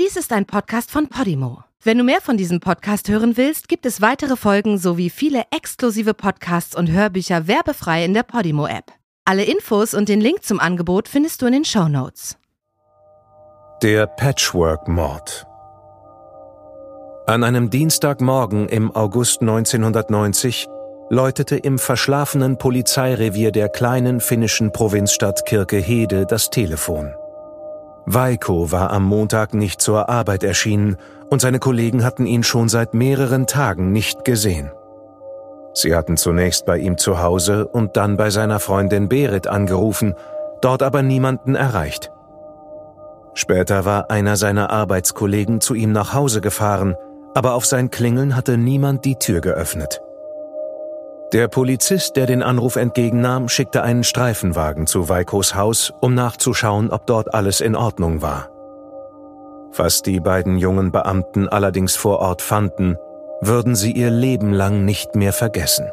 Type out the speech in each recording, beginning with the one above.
Dies ist ein Podcast von Podimo. Wenn du mehr von diesem Podcast hören willst, gibt es weitere Folgen sowie viele exklusive Podcasts und Hörbücher werbefrei in der Podimo-App. Alle Infos und den Link zum Angebot findest du in den Show Notes. Der Patchwork-Mord. An einem Dienstagmorgen im August 1990 läutete im verschlafenen Polizeirevier der kleinen finnischen Provinzstadt Kirkehede das Telefon. Weiko war am Montag nicht zur Arbeit erschienen und seine Kollegen hatten ihn schon seit mehreren Tagen nicht gesehen. Sie hatten zunächst bei ihm zu Hause und dann bei seiner Freundin Berit angerufen, dort aber niemanden erreicht. Später war einer seiner Arbeitskollegen zu ihm nach Hause gefahren, aber auf sein Klingeln hatte niemand die Tür geöffnet. Der Polizist, der den Anruf entgegennahm, schickte einen Streifenwagen zu Weikos Haus, um nachzuschauen, ob dort alles in Ordnung war. Was die beiden jungen Beamten allerdings vor Ort fanden, würden sie ihr Leben lang nicht mehr vergessen.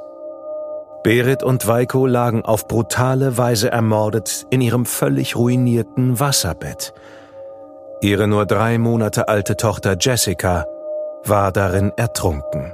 Berit und Weiko lagen auf brutale Weise ermordet in ihrem völlig ruinierten Wasserbett. Ihre nur drei Monate alte Tochter Jessica war darin ertrunken.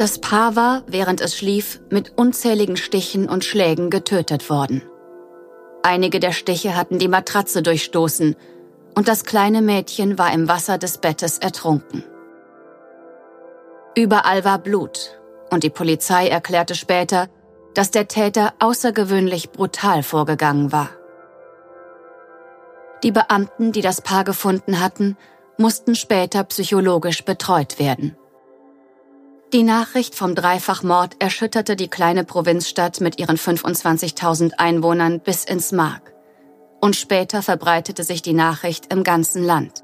Das Paar war, während es schlief, mit unzähligen Stichen und Schlägen getötet worden. Einige der Stiche hatten die Matratze durchstoßen und das kleine Mädchen war im Wasser des Bettes ertrunken. Überall war Blut und die Polizei erklärte später, dass der Täter außergewöhnlich brutal vorgegangen war. Die Beamten, die das Paar gefunden hatten, mussten später psychologisch betreut werden. Die Nachricht vom Dreifachmord erschütterte die kleine Provinzstadt mit ihren 25.000 Einwohnern bis ins Mark. Und später verbreitete sich die Nachricht im ganzen Land.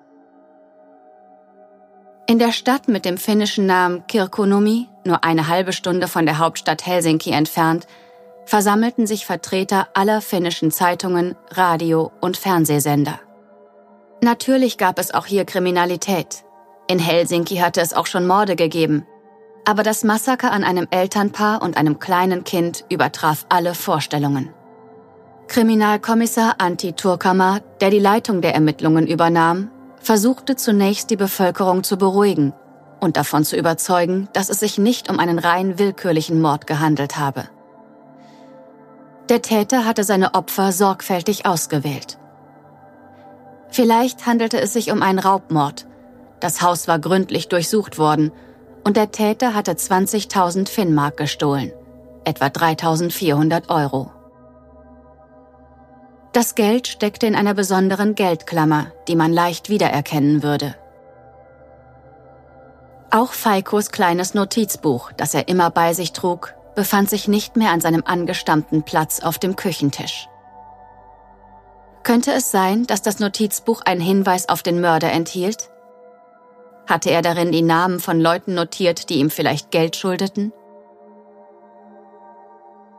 In der Stadt mit dem finnischen Namen Kirkkonummi, nur eine halbe Stunde von der Hauptstadt Helsinki entfernt, versammelten sich Vertreter aller finnischen Zeitungen, Radio- und Fernsehsender. Natürlich gab es auch hier Kriminalität. In Helsinki hatte es auch schon Morde gegeben, aber das Massaker an einem Elternpaar und einem kleinen Kind übertraf alle Vorstellungen. Kriminalkommissar Antti Turkama, der die Leitung der Ermittlungen übernahm, versuchte zunächst die Bevölkerung zu beruhigen und davon zu überzeugen, dass es sich nicht um einen rein willkürlichen Mord gehandelt habe. Der Täter hatte seine Opfer sorgfältig ausgewählt. Vielleicht handelte es sich um einen Raubmord. Das Haus war gründlich durchsucht worden und der Täter hatte 20.000 Finnmark gestohlen, etwa 3.400 Euro. Das Geld steckte in einer besonderen Geldklammer, die man leicht wiedererkennen würde. Auch Feikos kleines Notizbuch, das er immer bei sich trug, befand sich nicht mehr an seinem angestammten Platz auf dem Küchentisch. Könnte es sein, dass das Notizbuch einen Hinweis auf den Mörder enthielt? Hatte er darin die Namen von Leuten notiert, die ihm vielleicht Geld schuldeten?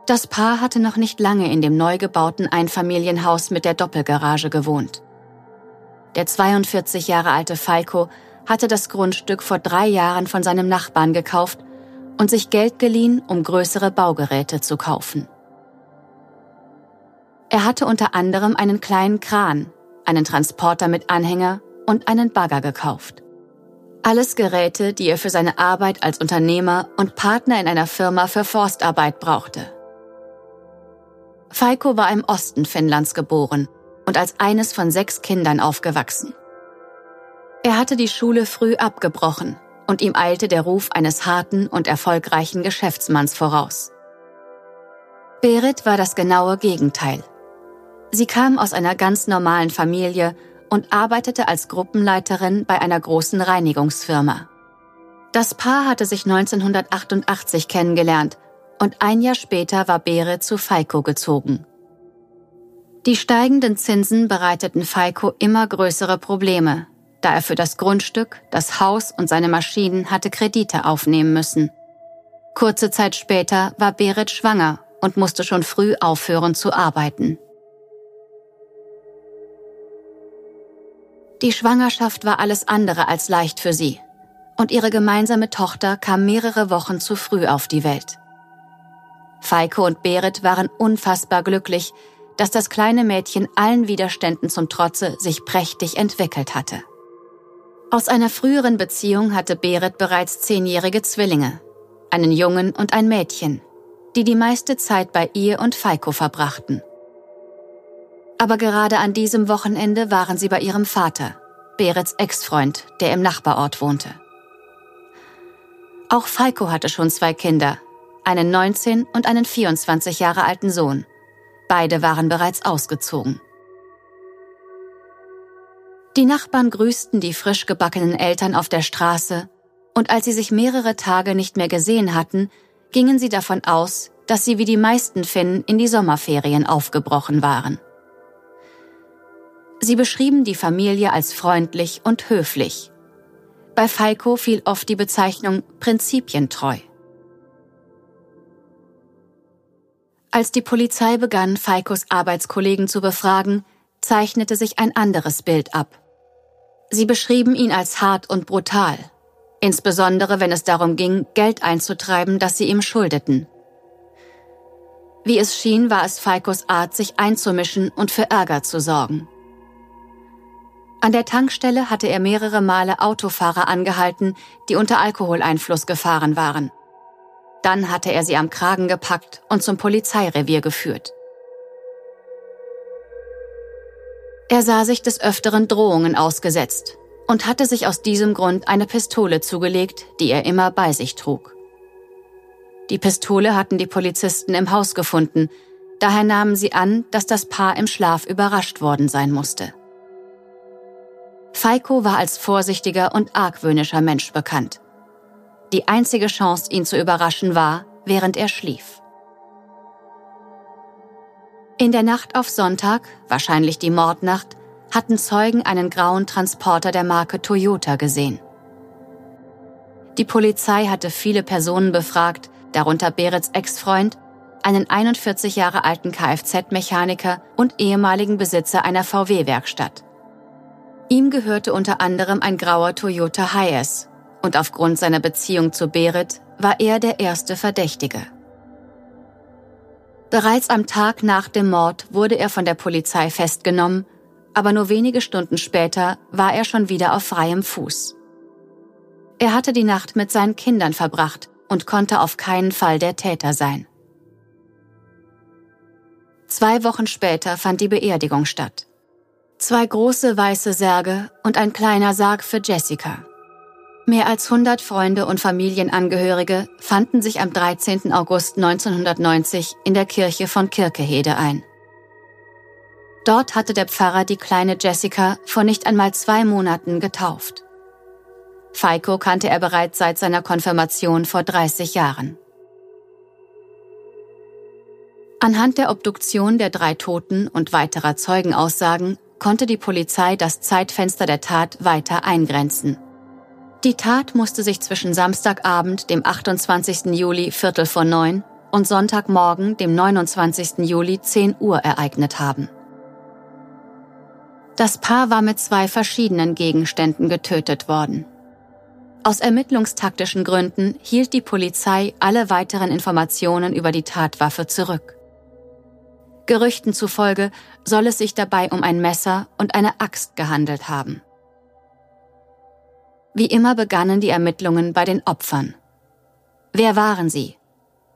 Das Paar hatte noch nicht lange in dem neu gebauten Einfamilienhaus mit der Doppelgarage gewohnt. Der 42 Jahre alte Falco hatte das Grundstück vor drei Jahren von seinem Nachbarn gekauft und sich Geld geliehen, um größere Baugeräte zu kaufen. Er hatte unter anderem einen kleinen Kran, einen Transporter mit Anhänger und einen Bagger gekauft. Alles Geräte, die er für seine Arbeit als Unternehmer und Partner in einer Firma für Forstarbeit brauchte. Falco war im Osten Finnlands geboren und als eines von sechs Kindern aufgewachsen. Er hatte die Schule früh abgebrochen und ihm eilte der Ruf eines harten und erfolgreichen Geschäftsmanns voraus. Berit war das genaue Gegenteil. Sie kam aus einer ganz normalen Familie und arbeitete als Gruppenleiterin bei einer großen Reinigungsfirma. Das Paar hatte sich 1988 kennengelernt und ein Jahr später war Berit zu Falco gezogen. Die steigenden Zinsen bereiteten Falco immer größere Probleme, da er für das Grundstück, das Haus und seine Maschinen hatte Kredite aufnehmen müssen. Kurze Zeit später war Berit schwanger und musste schon früh aufhören zu arbeiten. Die Schwangerschaft war alles andere als leicht für sie, und ihre gemeinsame Tochter kam mehrere Wochen zu früh auf die Welt. Feike und Berit waren unfassbar glücklich, dass das kleine Mädchen allen Widerständen zum Trotze sich prächtig entwickelt hatte. Aus einer früheren Beziehung hatte Berit bereits zehnjährige Zwillinge, einen Jungen und ein Mädchen, die die meiste Zeit bei ihr und Feiko verbrachten. Aber gerade an diesem Wochenende waren sie bei ihrem Vater, Berits Ex-Freund, der im Nachbarort wohnte. Auch Feiko hatte schon zwei Kinder, einen 19 und einen 24 Jahre alten Sohn. Beide waren bereits ausgezogen. Die Nachbarn grüßten die frisch gebackenen Eltern auf der Straße, und als sie sich mehrere Tage nicht mehr gesehen hatten, gingen sie davon aus, dass sie wie die meisten Finnen in die Sommerferien aufgebrochen waren. Sie beschrieben die Familie als freundlich und höflich. Bei Falco fiel oft die Bezeichnung prinzipientreu. Als die Polizei begann, Falcos Arbeitskollegen zu befragen, zeichnete sich ein anderes Bild ab. Sie beschrieben ihn als hart und brutal, insbesondere wenn es darum ging, Geld einzutreiben, das sie ihm schuldeten. Wie es schien, war es Falkos Art, sich einzumischen und für Ärger zu sorgen. An der Tankstelle hatte er mehrere Male Autofahrer angehalten, die unter Alkoholeinfluss gefahren waren. Dann hatte er sie am Kragen gepackt und zum Polizeirevier geführt. Er sah sich des Öfteren Drohungen ausgesetzt und hatte sich aus diesem Grund eine Pistole zugelegt, die er immer bei sich trug. Die Pistole hatten die Polizisten im Haus gefunden, daher nahmen sie an, dass das Paar im Schlaf überrascht worden sein musste. Feiko war als vorsichtiger und argwöhnischer Mensch bekannt. Die einzige Chance, ihn zu überraschen, war, während er schlief. In der Nacht auf Sonntag, wahrscheinlich die Mordnacht, hatten Zeugen einen grauen Transporter der Marke Toyota gesehen. Die Polizei hatte viele Personen befragt, darunter Berets Ex-Freund, einen 41 Jahre alten Kfz-Mechaniker und ehemaligen Besitzer einer VW-Werkstatt. Ihm gehörte unter anderem ein grauer Toyota Hiace und aufgrund seiner Beziehung zu Beret war er der erste Verdächtige. Bereits am Tag nach dem Mord wurde er von der Polizei festgenommen, aber nur wenige Stunden später war er schon wieder auf freiem Fuß. Er hatte die Nacht mit seinen Kindern verbracht und konnte auf keinen Fall der Täter sein. Zwei Wochen später fand die Beerdigung statt. Zwei große weiße Särge und ein kleiner Sarg für Jessica. Mehr als 100 Freunde und Familienangehörige fanden sich am 13. August 1990 in der Kirche von Kirkehede ein. Dort hatte der Pfarrer die kleine Jessica vor nicht einmal zwei Monaten getauft. Feiko kannte er bereits seit seiner Konfirmation vor 30 Jahren. Anhand der Obduktion der drei Toten und weiterer Zeugenaussagen konnte die Polizei das Zeitfenster der Tat weiter eingrenzen. Die Tat musste sich zwischen Samstagabend, dem 28. Juli Viertel vor neun und Sonntagmorgen, dem 29. Juli 10 Uhr ereignet haben. Das Paar war mit zwei verschiedenen Gegenständen getötet worden. Aus ermittlungstaktischen Gründen hielt die Polizei alle weiteren Informationen über die Tatwaffe zurück. Gerüchten zufolge soll es sich dabei um ein Messer und eine Axt gehandelt haben. Wie immer begannen die Ermittlungen bei den Opfern. Wer waren sie?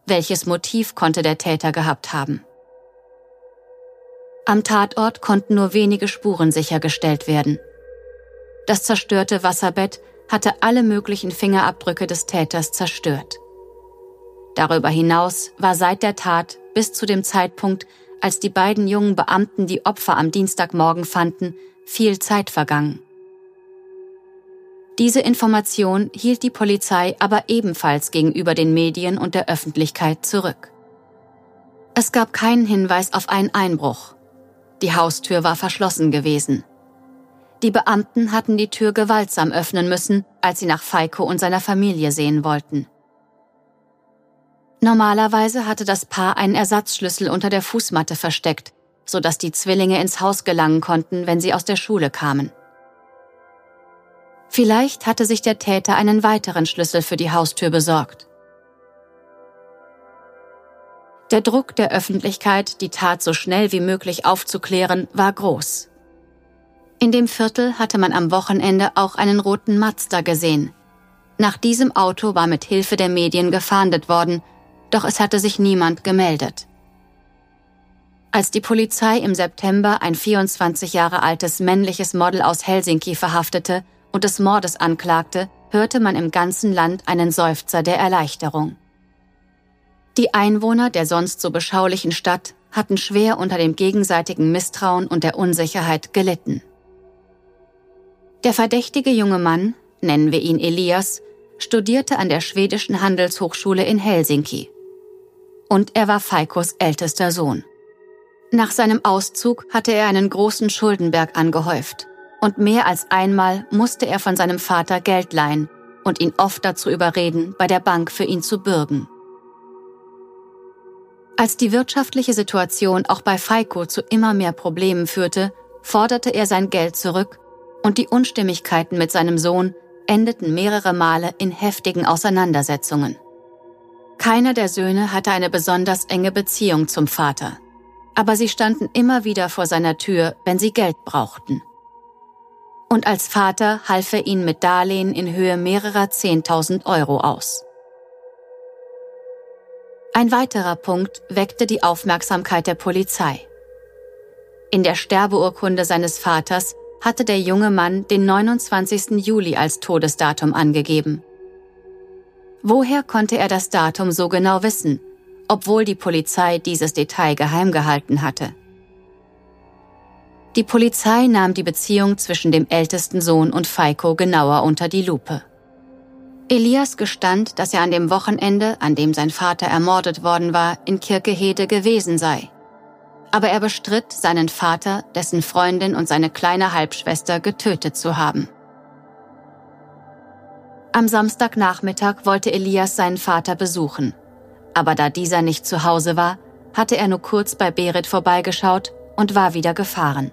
Welches Motiv konnte der Täter gehabt haben? Am Tatort konnten nur wenige Spuren sichergestellt werden. Das zerstörte Wasserbett hatte alle möglichen Fingerabdrücke des Täters zerstört. Darüber hinaus war seit der Tat bis zu dem Zeitpunkt, als die beiden jungen Beamten die Opfer am Dienstagmorgen fanden, viel Zeit vergangen. Diese Information hielt die Polizei aber ebenfalls gegenüber den Medien und der Öffentlichkeit zurück. Es gab keinen Hinweis auf einen Einbruch. Die Haustür war verschlossen gewesen. Die Beamten hatten die Tür gewaltsam öffnen müssen, als sie nach Feiko und seiner Familie sehen wollten. Normalerweise hatte das Paar einen Ersatzschlüssel unter der Fußmatte versteckt, sodass die Zwillinge ins Haus gelangen konnten, wenn sie aus der Schule kamen. Vielleicht hatte sich der Täter einen weiteren Schlüssel für die Haustür besorgt. Der Druck der Öffentlichkeit, die Tat so schnell wie möglich aufzuklären, war groß. In dem Viertel hatte man am Wochenende auch einen roten Mazda gesehen. Nach diesem Auto war mit Hilfe der Medien gefahndet worden, doch es hatte sich niemand gemeldet. Als die Polizei im September ein 24 Jahre altes männliches Model aus Helsinki verhaftete und des Mordes anklagte, hörte man im ganzen Land einen Seufzer der Erleichterung. Die Einwohner der sonst so beschaulichen Stadt hatten schwer unter dem gegenseitigen Misstrauen und der Unsicherheit gelitten. Der verdächtige junge Mann, nennen wir ihn Elias, studierte an der schwedischen Handelshochschule in Helsinki. Und er war Feikos ältester Sohn. Nach seinem Auszug hatte er einen großen Schuldenberg angehäuft. Und mehr als einmal musste er von seinem Vater Geld leihen und ihn oft dazu überreden, bei der Bank für ihn zu bürgen. Als die wirtschaftliche Situation auch bei Feiko zu immer mehr Problemen führte, forderte er sein Geld zurück und die Unstimmigkeiten mit seinem Sohn endeten mehrere Male in heftigen Auseinandersetzungen. Keiner der Söhne hatte eine besonders enge Beziehung zum Vater, aber sie standen immer wieder vor seiner Tür, wenn sie Geld brauchten. Und als Vater half er ihnen mit Darlehen in Höhe mehrerer Zehntausend Euro aus. Ein weiterer Punkt weckte die Aufmerksamkeit der Polizei. In der Sterbeurkunde seines Vaters hatte der junge Mann den 29. Juli als Todesdatum angegeben. Woher konnte er das Datum so genau wissen, obwohl die Polizei dieses Detail geheim gehalten hatte? Die Polizei nahm die Beziehung zwischen dem ältesten Sohn und Feiko genauer unter die Lupe. Elias gestand, dass er an dem Wochenende, an dem sein Vater ermordet worden war, in Kirkehede gewesen sei. Aber er bestritt, seinen Vater, dessen Freundin und seine kleine Halbschwester getötet zu haben. Am Samstagnachmittag wollte Elias seinen Vater besuchen. Aber da dieser nicht zu Hause war, hatte er nur kurz bei Berit vorbeigeschaut und war wieder gefahren.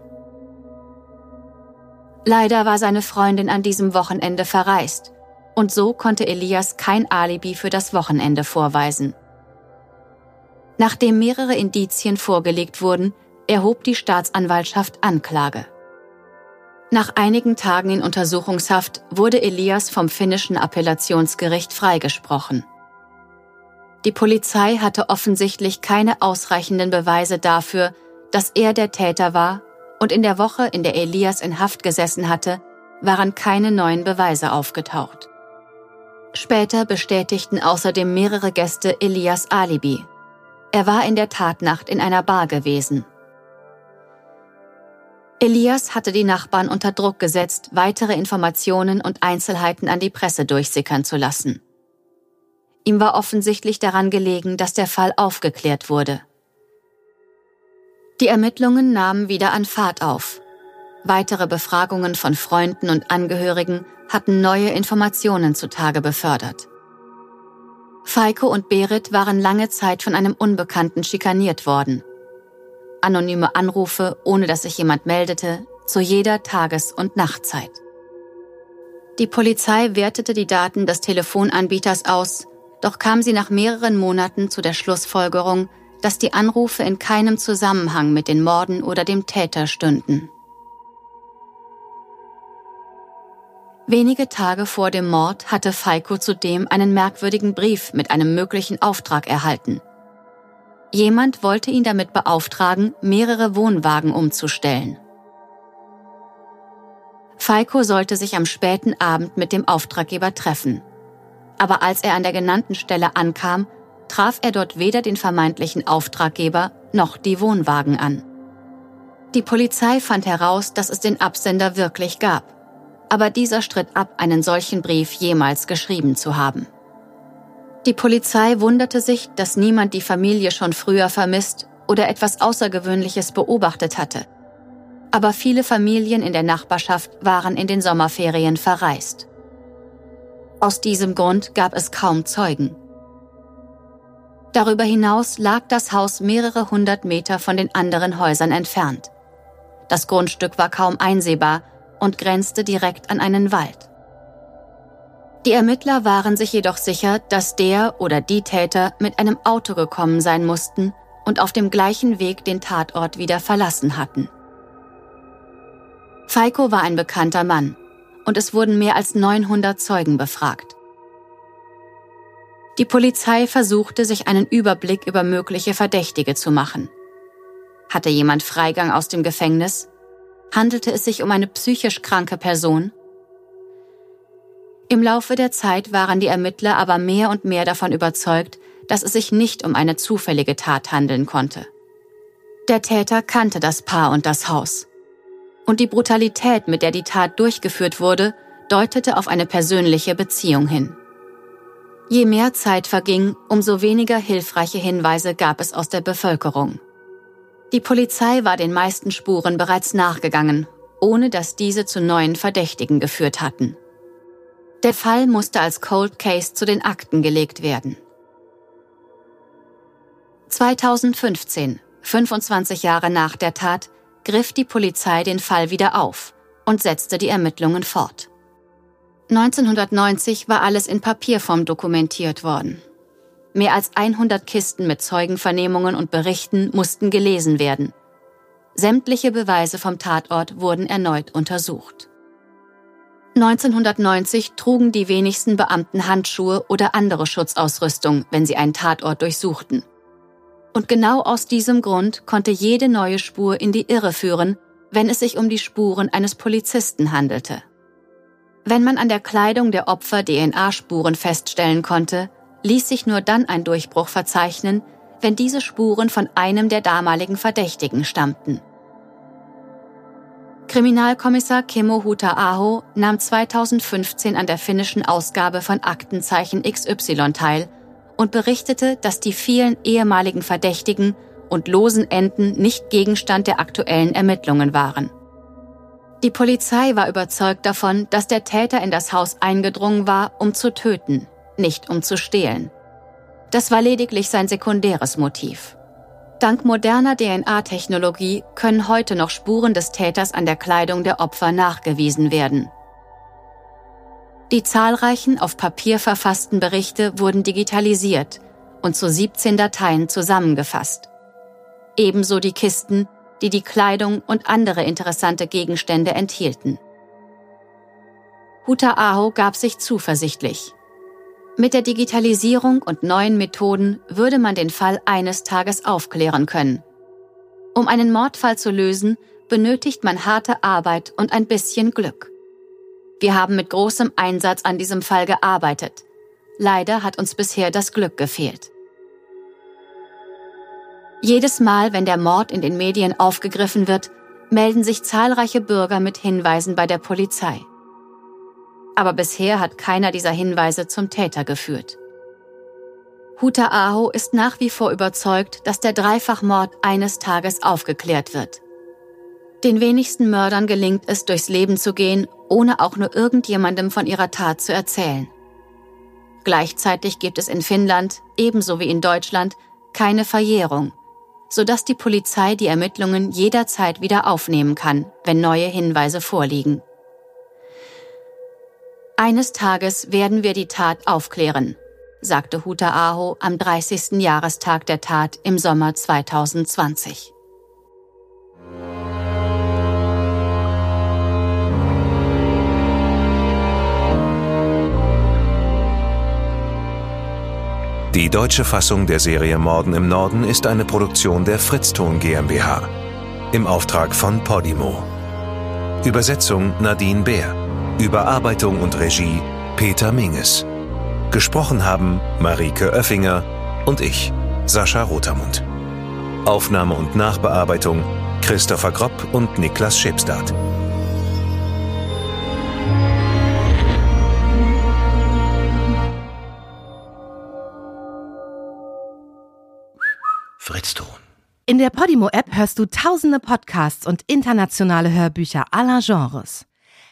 Leider war seine Freundin an diesem Wochenende verreist und so konnte Elias kein Alibi für das Wochenende vorweisen. Nachdem mehrere Indizien vorgelegt wurden, erhob die Staatsanwaltschaft Anklage. Nach einigen Tagen in Untersuchungshaft wurde Elias vom finnischen Appellationsgericht freigesprochen. Die Polizei hatte offensichtlich keine ausreichenden Beweise dafür, dass er der Täter war, und in der Woche, in der Elias in Haft gesessen hatte, waren keine neuen Beweise aufgetaucht. Später bestätigten außerdem mehrere Gäste Elias Alibi. Er war in der Tatnacht in einer Bar gewesen. Elias hatte die Nachbarn unter Druck gesetzt, weitere Informationen und Einzelheiten an die Presse durchsickern zu lassen. Ihm war offensichtlich daran gelegen, dass der Fall aufgeklärt wurde. Die Ermittlungen nahmen wieder an Fahrt auf. Weitere Befragungen von Freunden und Angehörigen hatten neue Informationen zutage befördert. Feiko und Berit waren lange Zeit von einem Unbekannten schikaniert worden. Anonyme Anrufe, ohne dass sich jemand meldete, zu jeder Tages- und Nachtzeit. Die Polizei wertete die Daten des Telefonanbieters aus, doch kam sie nach mehreren Monaten zu der Schlussfolgerung, dass die Anrufe in keinem Zusammenhang mit den Morden oder dem Täter stünden. Wenige Tage vor dem Mord hatte Falco zudem einen merkwürdigen Brief mit einem möglichen Auftrag erhalten. Jemand wollte ihn damit beauftragen, mehrere Wohnwagen umzustellen. Falco sollte sich am späten Abend mit dem Auftraggeber treffen. Aber als er an der genannten Stelle ankam, traf er dort weder den vermeintlichen Auftraggeber noch die Wohnwagen an. Die Polizei fand heraus, dass es den Absender wirklich gab, aber dieser stritt ab, einen solchen Brief jemals geschrieben zu haben. Die Polizei wunderte sich, dass niemand die Familie schon früher vermisst oder etwas Außergewöhnliches beobachtet hatte. Aber viele Familien in der Nachbarschaft waren in den Sommerferien verreist. Aus diesem Grund gab es kaum Zeugen. Darüber hinaus lag das Haus mehrere hundert Meter von den anderen Häusern entfernt. Das Grundstück war kaum einsehbar und grenzte direkt an einen Wald. Die Ermittler waren sich jedoch sicher, dass der oder die Täter mit einem Auto gekommen sein mussten und auf dem gleichen Weg den Tatort wieder verlassen hatten. Feiko war ein bekannter Mann und es wurden mehr als 900 Zeugen befragt. Die Polizei versuchte, sich einen Überblick über mögliche Verdächtige zu machen. Hatte jemand Freigang aus dem Gefängnis? Handelte es sich um eine psychisch kranke Person? Im Laufe der Zeit waren die Ermittler aber mehr und mehr davon überzeugt, dass es sich nicht um eine zufällige Tat handeln konnte. Der Täter kannte das Paar und das Haus. Und die Brutalität, mit der die Tat durchgeführt wurde, deutete auf eine persönliche Beziehung hin. Je mehr Zeit verging, umso weniger hilfreiche Hinweise gab es aus der Bevölkerung. Die Polizei war den meisten Spuren bereits nachgegangen, ohne dass diese zu neuen Verdächtigen geführt hatten. Der Fall musste als Cold Case zu den Akten gelegt werden. 2015, 25 Jahre nach der Tat, griff die Polizei den Fall wieder auf und setzte die Ermittlungen fort. 1990 war alles in Papierform dokumentiert worden. Mehr als 100 Kisten mit Zeugenvernehmungen und Berichten mussten gelesen werden. Sämtliche Beweise vom Tatort wurden erneut untersucht. 1990 trugen die wenigsten Beamten Handschuhe oder andere Schutzausrüstung, wenn sie einen Tatort durchsuchten. Und genau aus diesem Grund konnte jede neue Spur in die Irre führen, wenn es sich um die Spuren eines Polizisten handelte. Wenn man an der Kleidung der Opfer DNA-Spuren feststellen konnte, ließ sich nur dann ein Durchbruch verzeichnen, wenn diese Spuren von einem der damaligen Verdächtigen stammten. Kriminalkommissar Kimmo Huta-Aho nahm 2015 an der finnischen Ausgabe von Aktenzeichen XY teil und berichtete, dass die vielen ehemaligen Verdächtigen und losen Enden nicht Gegenstand der aktuellen Ermittlungen waren. Die Polizei war überzeugt davon, dass der Täter in das Haus eingedrungen war, um zu töten, nicht um zu stehlen. Das war lediglich sein sekundäres Motiv. Dank moderner DNA-Technologie können heute noch Spuren des Täters an der Kleidung der Opfer nachgewiesen werden. Die zahlreichen auf Papier verfassten Berichte wurden digitalisiert und zu 17 Dateien zusammengefasst. Ebenso die Kisten, die die Kleidung und andere interessante Gegenstände enthielten. Huta Aho gab sich zuversichtlich. Mit der Digitalisierung und neuen Methoden würde man den Fall eines Tages aufklären können. Um einen Mordfall zu lösen, benötigt man harte Arbeit und ein bisschen Glück. Wir haben mit großem Einsatz an diesem Fall gearbeitet. Leider hat uns bisher das Glück gefehlt. Jedes Mal, wenn der Mord in den Medien aufgegriffen wird, melden sich zahlreiche Bürger mit Hinweisen bei der Polizei aber bisher hat keiner dieser Hinweise zum Täter geführt. Huta Aho ist nach wie vor überzeugt, dass der Dreifachmord eines Tages aufgeklärt wird. Den wenigsten Mördern gelingt es, durchs Leben zu gehen, ohne auch nur irgendjemandem von ihrer Tat zu erzählen. Gleichzeitig gibt es in Finnland, ebenso wie in Deutschland, keine Verjährung, sodass die Polizei die Ermittlungen jederzeit wieder aufnehmen kann, wenn neue Hinweise vorliegen. Eines Tages werden wir die Tat aufklären, sagte Huta Aho am 30. Jahrestag der Tat im Sommer 2020. Die deutsche Fassung der Serie Morden im Norden ist eine Produktion der Fritzton GmbH im Auftrag von Podimo. Übersetzung Nadine Bär. Überarbeitung und Regie Peter Minges. Gesprochen haben Marike Oeffinger und ich, Sascha Rotermund. Aufnahme und Nachbearbeitung Christopher Gropp und Niklas Schipstadt. Fritzton. In der Podimo-App hörst du tausende Podcasts und internationale Hörbücher aller Genres.